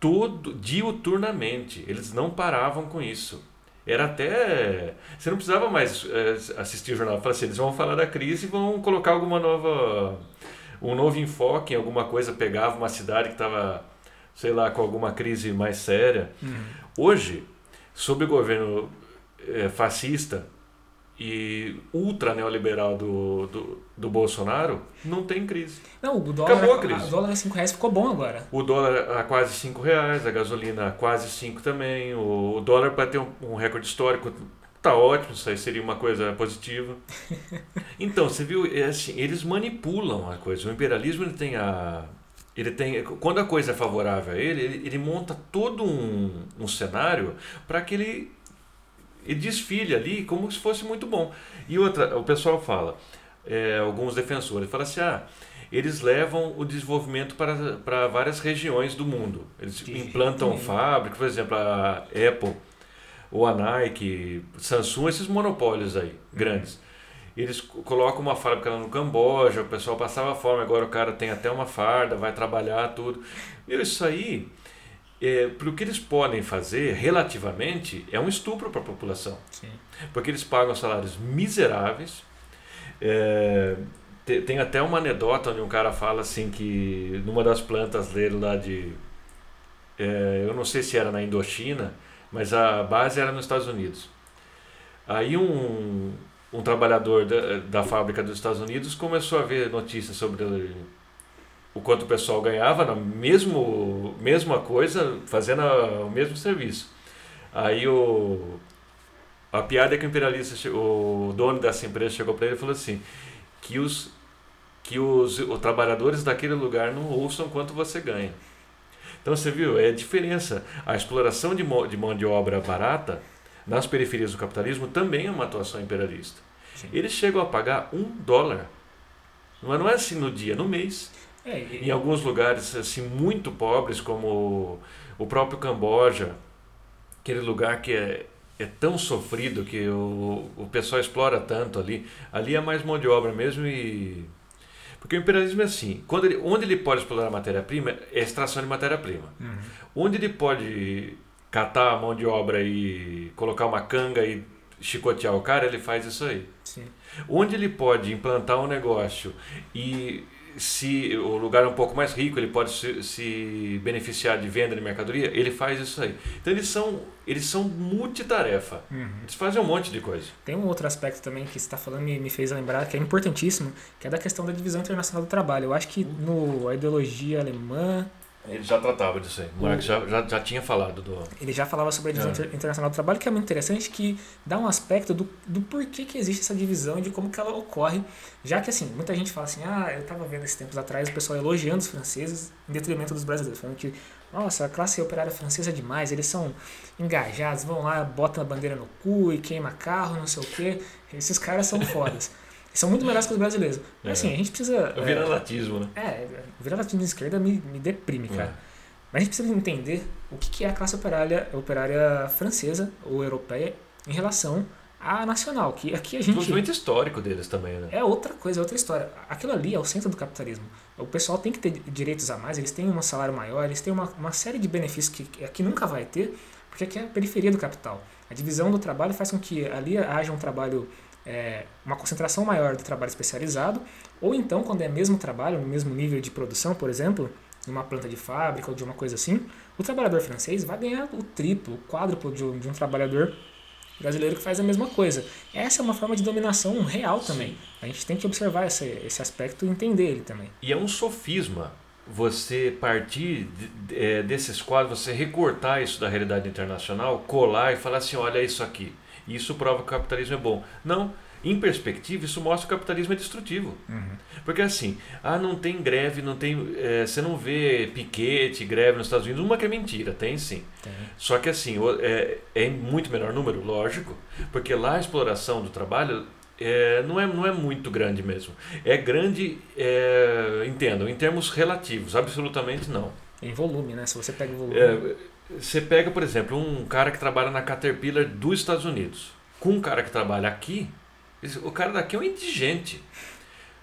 todo diuturnamente, eles não paravam com isso. Era até. Você não precisava mais é, assistir o jornal. Falei assim, eles vão falar da crise e vão colocar alguma nova. um novo enfoque em alguma coisa. Pegava uma cidade que estava, sei lá, com alguma crise mais séria. Uhum. Hoje, sob o governo é, fascista, e ultra neoliberal do, do, do, Bolsonaro, não tem crise. Não, o dólar, Acabou a crise. O dólar a 5 reais ficou bom agora. O dólar a quase 5 reais, a gasolina a quase 5 também. O, dólar para ter um, um, recorde histórico tá ótimo, isso aí seria uma coisa positiva. Então, você viu, é assim, eles manipulam a coisa. O imperialismo ele tem a. Ele tem, quando a coisa é favorável a ele, ele, ele monta todo um, um cenário para que ele e desfile ali como se fosse muito bom. E outra, o pessoal fala, é, alguns defensores, fala assim, ah, eles levam o desenvolvimento para, para várias regiões do mundo. Eles que implantam fábricas, por exemplo, a Apple, ou a Nike, Samsung, esses monopólios aí, grandes. Eles colocam uma fábrica lá no Camboja, o pessoal passava fome, agora o cara tem até uma farda, vai trabalhar, tudo. E isso aí é, o que eles podem fazer relativamente é um estupro para a população. Sim. Porque eles pagam salários miseráveis. É, tem, tem, até uma anedota onde um cara fala assim que numa das plantas dele lá de. É, eu não sei se era na Indochina, mas a base era nos Estados Unidos. Aí um, um trabalhador da, da fábrica dos Estados Unidos começou a ver notícias sobre o quanto o pessoal ganhava na mesmo mesma coisa, fazendo a, o mesmo serviço. Aí o a piada é que o imperialista, o dono dessa empresa chegou para ele e falou assim, que os que os, os trabalhadores daquele lugar não ouçam quanto você ganha. Então você viu, é a diferença. A exploração de mão de, mão de obra barata nas periferias do capitalismo também é uma atuação imperialista. Sim. Eles chegam a pagar um dólar. É, não é assim no dia, no mês. É, e... Em alguns lugares assim muito pobres, como o próprio Camboja, aquele lugar que é, é tão sofrido que o, o pessoal explora tanto ali. Ali é mais mão de obra mesmo e. Porque o imperialismo é assim: quando ele, onde ele pode explorar a matéria-prima é extração de matéria-prima. Uhum. Onde ele pode catar a mão de obra e colocar uma canga e chicotear o cara, ele faz isso aí. Sim. Onde ele pode implantar um negócio e se o lugar é um pouco mais rico, ele pode se, se, beneficiar de venda de mercadoria, ele faz isso aí. Então eles são, eles são multitarefa. Uhum. Eles fazem um monte de coisa. Tem um outro aspecto também que você está falando e me fez lembrar, que é importantíssimo, que é da questão da divisão internacional do trabalho. Eu acho que no, a ideologia alemã, ele já tratava disso aí. O Marx já, já, já tinha falado do. Ele já falava sobre a divisão é. internacional do trabalho, que é muito interessante, que dá um aspecto do, do porquê que existe essa divisão e de como que ela ocorre. Já que, assim, muita gente fala assim, ah, eu estava vendo esses tempos atrás o pessoal elogiando os franceses em detrimento dos brasileiros, falando que, nossa, a classe operária francesa é demais, eles são engajados, vão lá, botam a bandeira no cu e queima carro, não sei o quê. Esses caras são fodas. são muito melhores que os brasileiros. Mas é. assim, a gente precisa. É o viralatismo, né? É, o viralatismo de esquerda me, me deprime, cara. É. Mas a gente precisa entender o que é a classe operária, operária francesa ou europeia em relação à nacional. Que aqui a gente. O movimento histórico deles também, né? É outra coisa, é outra história. Aquilo ali é o centro do capitalismo. O pessoal tem que ter direitos a mais, eles têm um salário maior, eles têm uma, uma série de benefícios que aqui nunca vai ter, porque aqui é a periferia do capital. A divisão do trabalho faz com que ali haja um trabalho é, uma concentração maior do trabalho especializado, ou então, quando é mesmo trabalho, no mesmo nível de produção, por exemplo, numa planta de fábrica ou de uma coisa assim, o trabalhador francês vai ganhar o triplo, o quádruplo de um, de um trabalhador brasileiro que faz a mesma coisa. Essa é uma forma de dominação real também. Sim. A gente tem que observar esse, esse aspecto e entender ele também. E é um sofisma você partir é, desses quadros, você recortar isso da realidade internacional, colar e falar assim, olha isso aqui. Isso prova que o capitalismo é bom. Não. Em perspectiva, isso mostra que o capitalismo é destrutivo. Uhum. Porque assim, ah, não tem greve, não tem. É, você não vê piquete, greve nos Estados Unidos, uma que é mentira, tem sim. Tem. Só que assim, é, é muito menor número, lógico, porque lá a exploração do trabalho é, não, é, não é muito grande mesmo. É grande, é, entendam, em termos relativos, absolutamente não. Em volume, né? Se você pega o volume. É, você pega, por exemplo, um cara que trabalha na Caterpillar dos Estados Unidos, com um cara que trabalha aqui, O cara daqui é um indigente.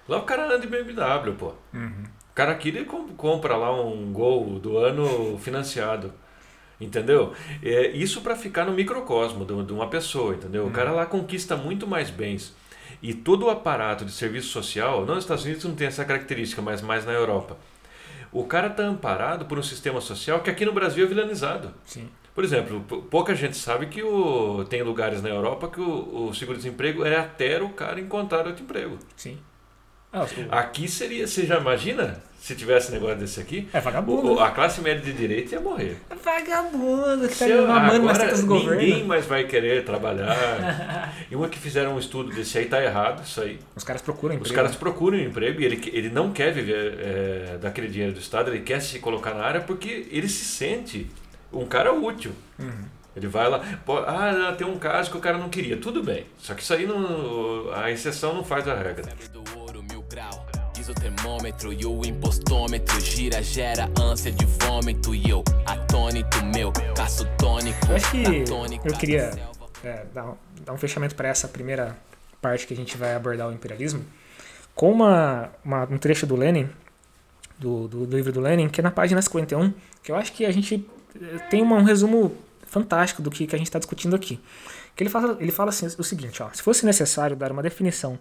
Lá o cara anda de BMW, pô. Uhum. O cara aqui ele com- compra lá um gol do ano financiado. Entendeu? É, isso para ficar no microcosmo de de uma pessoa, entendeu? O cara lá conquista muito mais bens. E todo o aparato de serviço social, não nos Estados Unidos não tem essa característica, mas mais na Europa. O cara está amparado por um sistema social que aqui no Brasil é vilanizado. Sim. Por exemplo, pou- pouca gente sabe que o, tem lugares na Europa que o, o seguro-desemprego é até o cara encontrar outro emprego. Sim. Ah, Aqui seria, você já imagina se tivesse negócio desse aqui? É vagabundo. O- o- a classe média de direito ia morrer. É vagabundo que tá mamando nas agora tetas do ninguém governo. mais vai querer trabalhar. e uma que fizeram um estudo desse aí tá errado, isso aí. Os caras procuram Os emprego. caras procuram emprego e ele, ele não quer viver é, daquele dinheiro do Estado, ele quer se colocar na área porque ele se sente um cara útil. Uhum. Ele vai lá, pô, ah, tem um caso que o cara não queria, tudo bem. Só que isso aí não, a exceção não faz a regra. Mil grau. Diz o termômetro e o impostômetro gira, gera ânsia de vômito. E eu, atônito meu, caço tônico. Eu acho que tônica eu queria é, dar, um, dar um fechamento para essa primeira parte que a gente vai abordar o imperialismo com uma, uma- um trecho do Lenin, do, do, do livro do Lenin, que é na página 51, que eu acho que a gente eh, tem uma- um resumo fantástico do que, que a gente está discutindo aqui. Que ele fala, ele fala assim, o seguinte, ó, se fosse necessário dar uma definição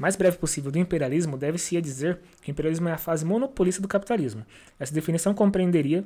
mais breve possível do imperialismo, deve-se dizer que o imperialismo é a fase monopolista do capitalismo. Essa definição compreenderia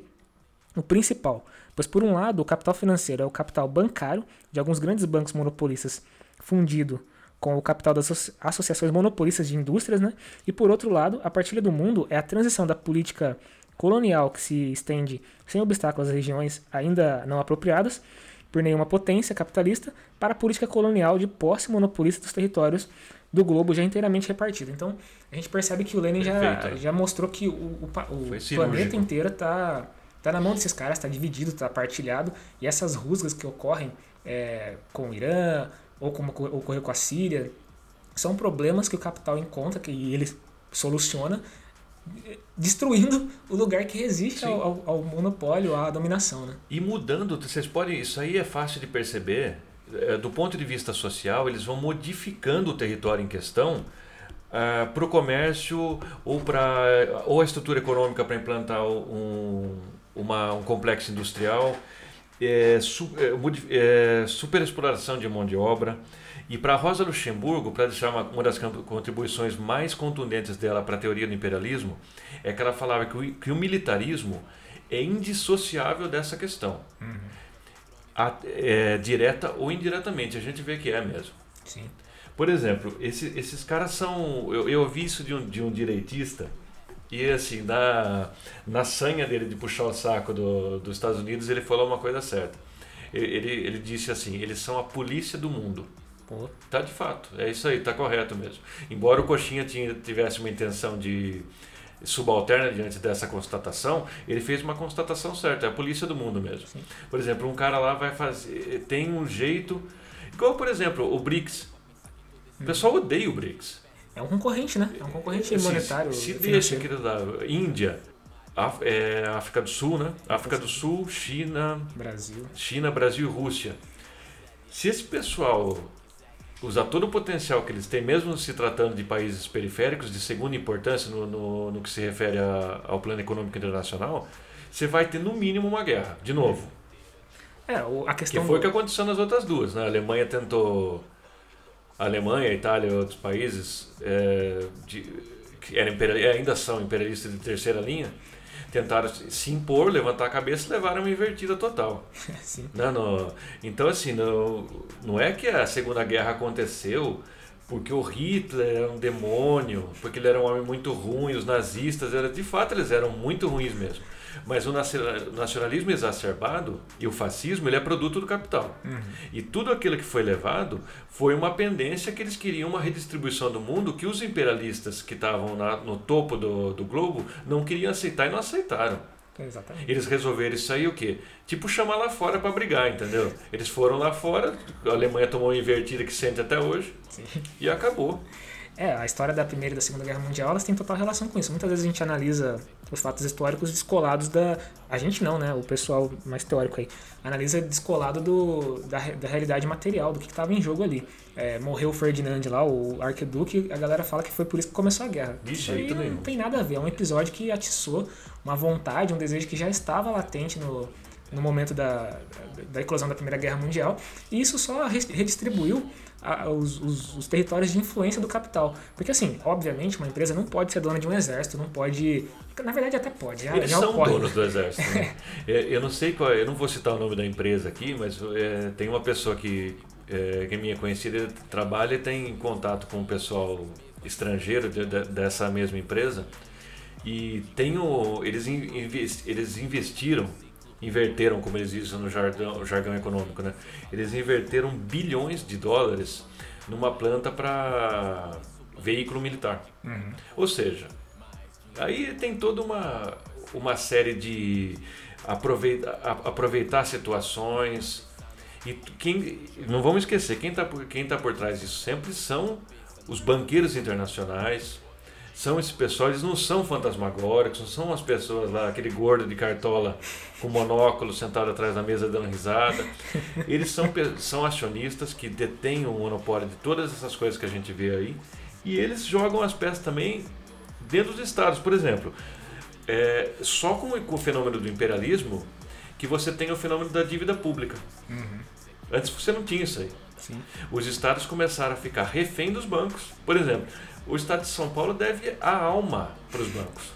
o principal, pois por um lado o capital financeiro é o capital bancário de alguns grandes bancos monopolistas fundido com o capital das asso- associações monopolistas de indústrias, né? E por outro lado, a partilha do mundo é a transição da política colonial que se estende sem obstáculos às regiões ainda não apropriadas por nenhuma potência capitalista para a política colonial de posse monopolista dos territórios do globo já inteiramente repartido. Então, a gente percebe que o Lenin já, Perfeito. já mostrou que o, o, o planeta inteiro tá, tá na mão desses caras, tá dividido, tá partilhado. E essas rusgas que ocorrem é, com o Irã, ou como oco- ocorreu com a Síria, são problemas que o capital encontra, que ele soluciona, destruindo o lugar que resiste ao, ao- ao monopólio, à dominação. Né? E mudando, vocês podem, isso aí é fácil de perceber, é, do ponto de vista social, eles vão modificando o território em questão para o comércio ou para ou a estrutura econômica para implantar um, uma, um complexo industrial, é, su, é, é, superexploração de mão de obra. E para Rosa Luxemburgo, para deixar uma, uma das contribuições mais contundentes dela para a teoria do imperialismo, é que ela falava que o, que o militarismo é indissociável dessa questão. A- é, direta ou indiretamente, a gente vê que é mesmo. Sim. Por exemplo, esse- esses caras são. Eu, eu ouvi isso de um, de um direitista, e assim, na, na sanha dele de puxar o saco do, dos Estados Unidos, ele falou uma coisa certa. Ele, ele, disse assim: eles são a polícia do mundo. Pô, Tá de fato, é isso aí, tá correto mesmo. Embora o Coxinha tinha, tivesse uma intenção de subalterna diante dessa constatação, ele fez uma constatação certa, é a polícia do mundo mesmo. Sim. Por exemplo, um cara lá vai fazer, tem um jeito, igual por exemplo, o BRICS. O pessoal odeia o BRICS. é um concorrente, né? É um concorrente Assim, monetário. se deixa aquilo da Índia, Af- é, África do Sul, né? África do Sul, China, Brasil. China, Brasil e Rússia. Se esse pessoal usar todo o potencial que eles têm, mesmo se tratando de países periféricos de segunda importância no, no, no que se refere a- ao plano econômico internacional, você vai ter no mínimo uma guerra, de novo. É, a Que questão. foi o do- que aconteceu nas outras duas. Né? A Alemanha tentou. A Alemanha, a Itália e outros países é, de- que eram imperial- ainda são imperialistas de terceira linha, tentaram se impor, levantar a cabeça e levaram uma invertida total. Sim. Não, não. Então, assim, não, não é que a Segunda Guerra aconteceu porque o Hitler era um demônio, porque ele era um homem muito ruim, os nazistas, era, de fato, eles eram muito ruins mesmo. Mas o nacio- nacionalismo exacerbado e o fascismo, ele é produto do capital. E tudo aquilo que foi levado foi uma pendência que eles queriam uma redistribuição do mundo que os imperialistas que estavam no topo do, do globo não queriam aceitar e não aceitaram. Exatamente. Eles resolveram isso aí o quê? Tipo chamar lá fora para brigar, entendeu? Eles foram lá fora, a Alemanha tomou uma invertida que sente até hoje Sim. e acabou. É, a história da Primeira e da Segunda Guerra Mundial, elas têm total relação com isso. Muitas vezes a gente analisa os fatos históricos descolados da... A gente não, né? O pessoal mais teórico aí. Analisa descolado do, da, da realidade material, do que estava em jogo ali. É, morreu o Ferdinand lá, o arquiduque, a galera fala que foi por isso que começou a guerra. De isso jeito aí nenhum. não tem nada a ver. É um episódio que atiçou uma vontade, um desejo que já estava latente no, no momento da, da eclosão da Primeira Guerra Mundial. E isso só redistribuiu a- os, os- os territórios de influência do capital. Porque, assim, obviamente, uma empresa não pode ser dona de um exército, não pode. Na verdade, até pode. Já, Eles já são ocorre. donos do exército. né? É, eu não sei qual, eu não vou citar o nome da empresa aqui, mas é, tem uma pessoa que, é, que é minha conhecida, trabalha e tem contato com o pessoal estrangeiro de- de- dessa mesma empresa e tem o, eles, inves- eles investiram, inverteram, como eles dizem no jargão, jargão econômico, né? Eles inverteram bilhões de dólares numa planta para veículo militar. Ou seja, Aí tem toda uma, uma série de aproveita, aproveitar situações. E quem, não vamos esquecer, quem está por, quem tá por trás disso sempre são os banqueiros internacionais, são esse pessoal, eles não são fantasmagóricos, não são as pessoas lá, aquele gordo de cartola com monóculo sentado atrás da mesa dando risada. Eles são, são acionistas que detêm o monopólio de todas essas coisas que a gente vê aí. E eles jogam as peças também dentro dos estados. Por exemplo, é, só com, o- fenômeno do imperialismo que você tem o fenômeno da dívida pública. Antes você não tinha isso aí. Sim. Os estados começaram a ficar refém dos bancos. Por exemplo, o estado de São Paulo deve a alma para os bancos.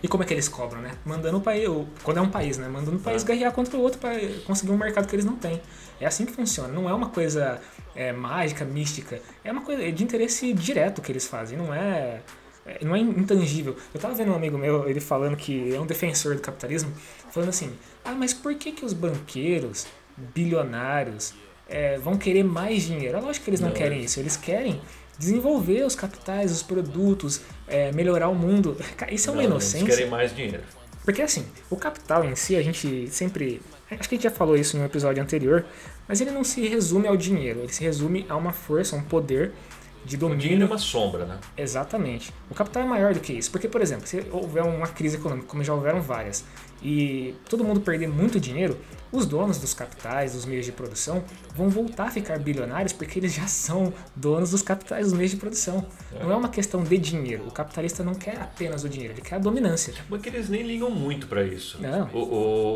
E como é que eles cobram, né? Mandando o país, quando é um país, né? Mandando o país É. guerrear contra o outro para conseguir um mercado que eles não têm. É assim que funciona. Não é uma coisa é, mágica, mística. É uma coisa de interesse direto que eles fazem. Não é, é- não é intangível. Eu tava vendo um amigo meu, ele falando que é um defensor do capitalismo, falando assim: ah, mas por que que os banqueiros, bilionários, é, vão querer mais dinheiro? É lógico que eles não, Não, querem isso. Eles querem desenvolver os capitais, os produtos, é, melhorar o mundo. Isso é uma Não, inocência. Eles querem mais dinheiro. Porque assim, o capital em si, a gente sempre. Acho que a gente já falou isso em um episódio anterior, mas ele não se resume ao dinheiro, ele se resume a uma força, a um poder de O dinheiro é domínio. uma sombra, né? Exatamente. O capital é maior do que isso. Porque, por exemplo, se houver uma crise econômica, como já houveram várias, e todo mundo perder muito dinheiro, os donos dos capitais, dos meios de produção, vão voltar a ficar bilionários porque eles já são donos dos capitais, dos meios de produção. Não é uma questão de dinheiro. O capitalista não quer apenas o dinheiro, ele quer a dominância. Mas que eles nem ligam muito para isso. Não. O,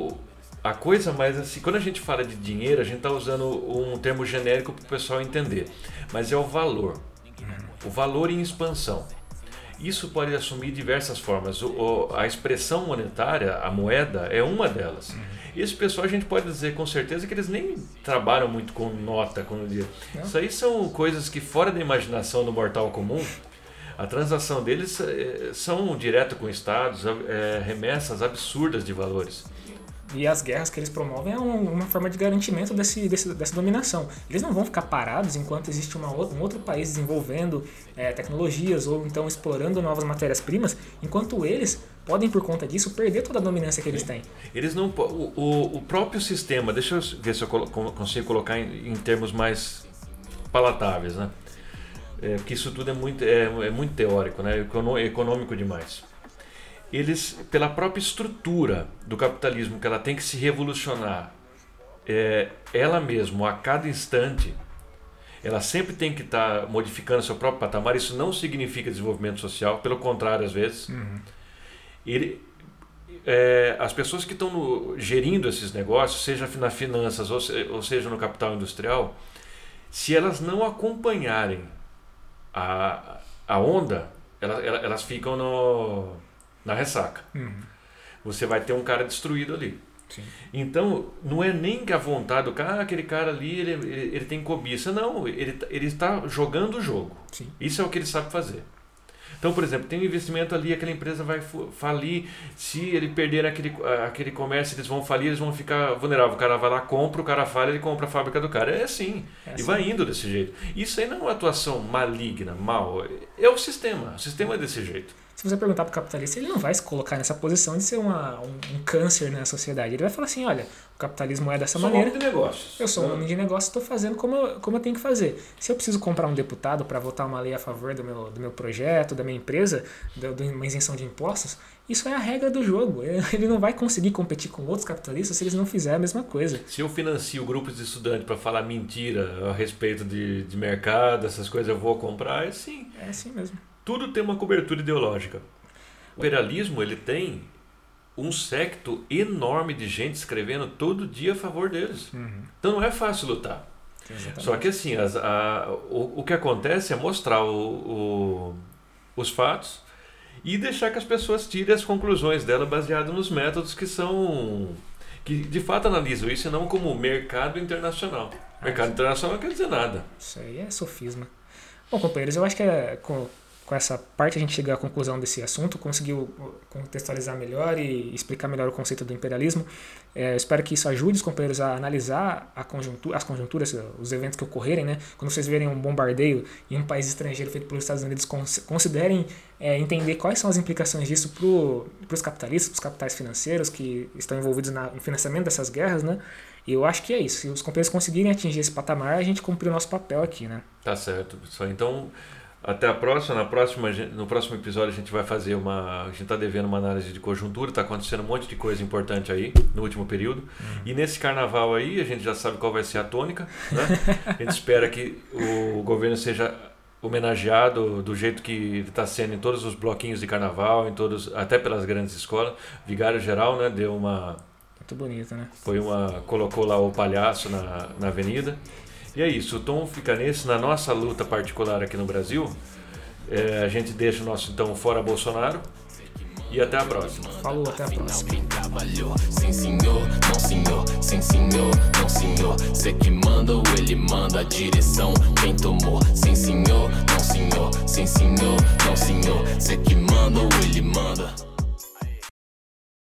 o- a coisa mais assim, quando a gente fala de dinheiro, a gente está usando um termo genérico para o pessoal entender. Mas é o valor. O valor em expansão. Isso pode assumir diversas formas. O- o- a expressão monetária, a moeda, é uma delas. Esse pessoal a gente pode dizer com certeza que eles nem trabalham muito com nota, com. Não. Isso aí são coisas que fora da imaginação do mortal comum. A transação deles eh, são direto com estados, eh, remessas absurdas de valores. E as guerras que eles promovem é um- uma forma de garantimento desse, desse- dessa dominação. Eles não vão ficar parados enquanto existe uma um outro país desenvolvendo é, tecnologias ou então explorando novas matérias-primas, enquanto eles podem, por conta disso, perder toda a dominância que eles têm. Eles não o, o, o próprio sistema, deixa eu ver se eu consigo colocar em, em termos mais palatáveis, né? É, porque isso tudo é muito, é, é muito teórico, né? Econômico demais. Eles, pela própria estrutura do capitalismo, que ela tem que se revolucionar, é, ela mesma, a cada instante, ela sempre tem que estar modificando seu próprio patamar. Isso não significa desenvolvimento social, pelo contrário, às vezes. Ele, é, as pessoas que estão gerindo esses negócios, seja na finanças ou, se- ou seja no capital industrial, se elas não acompanharem a, a onda, elas, elas, elas ficam no, na ressaca. Você vai ter um cara destruído ali. Sim. Então, não é nem que a vontade do cara, ah, aquele cara ali, ele, ele, ele tem cobiça. Não, ele, tá- ele está jogando o jogo. Sim. Isso é o que ele sabe fazer. Então, por exemplo, tem um investimento ali, aquela empresa vai falir. Se ele perder aquele, aquele comércio, eles vão falir, eles vão ficar vulneráveis. O cara vai lá, compra, o cara falha, ele compra a fábrica do cara. É assim. É E assim. vai indo desse jeito. Isso aí não é uma atuação maligna, mal. É o sistema. O sistema é desse jeito. Se você perguntar para o capitalista, ele não vai se colocar nessa posição de ser uma, um, um, câncer na sociedade. Ele vai falar assim: olha, o capitalismo é dessa sou maneira. Homem de negócios. Eu sou um homem de negócio, estou fazendo como eu, como eu tenho que fazer. Se eu preciso comprar um deputado para votar uma lei a favor do meu, do meu projeto, da minha empresa, de uma isenção de impostos, isso é a regra do jogo. Ele não vai conseguir competir com outros capitalistas se eles não fizerem a mesma coisa. Se eu financio grupos de estudantes para falar mentira a respeito de, de mercado, essas coisas, eu vou comprar, é sim. É assim mesmo tudo tem uma cobertura ideológica. O imperialismo ele tem um secto enorme de gente escrevendo todo dia a favor deles. Uhum. Então não é fácil lutar. Exatamente. Só que assim, as, a, o, o que acontece é mostrar o, o, os fatos e deixar que as pessoas tirem as conclusões dela baseado nos métodos que são que de fato analisam isso não como mercado internacional. Mercado internacional não quer dizer nada. Isso aí é sofisma. Bom, companheiros, eu acho que é, com essa parte a gente chega à conclusão desse assunto, conseguiu contextualizar melhor e explicar melhor o conceito do imperialismo. É, espero que isso ajude os companheiros a analisar a conjuntura, as conjunturas, os eventos que ocorrerem. Né? Quando vocês verem um bombardeio em um país estrangeiro feito pelos Estados Unidos, considerem é, entender quais são as implicações disso para os capitalistas, para os capitais financeiros que estão envolvidos na, no financiamento dessas guerras. Né? E eu acho que é isso. Se os companheiros conseguirem atingir esse patamar, a gente cumpriu o nosso papel aqui. Né? Tá certo, pessoal. Então até a próxima. Na próxima. No próximo episódio a gente vai fazer uma. A gente está devendo uma análise de conjuntura, está acontecendo um monte de coisa importante aí no último período. Uhum. E nesse carnaval aí, a gente já sabe qual vai ser a tônica. Né? a gente espera que o governo seja homenageado do jeito que ele está sendo em todos os bloquinhos de carnaval, em todos, até pelas grandes escolas. Vigário geral, né, deu uma muito bonito, né? Foi uma colocou lá o palhaço na, na avenida. E é isso, o tom fica nesse. Na nossa luta particular aqui no Brasil, é, a gente deixa o nosso então fora Bolsonaro. E até a próxima. Falou, até a próxima. Quem trabalhou, sim senhor, não senhor, sim senhor, não senhor. Cê que manda ou ele manda a direção. Quem tomou, sim senhor, não senhor, sim senhor, não senhor. Cê que manda ou ele manda.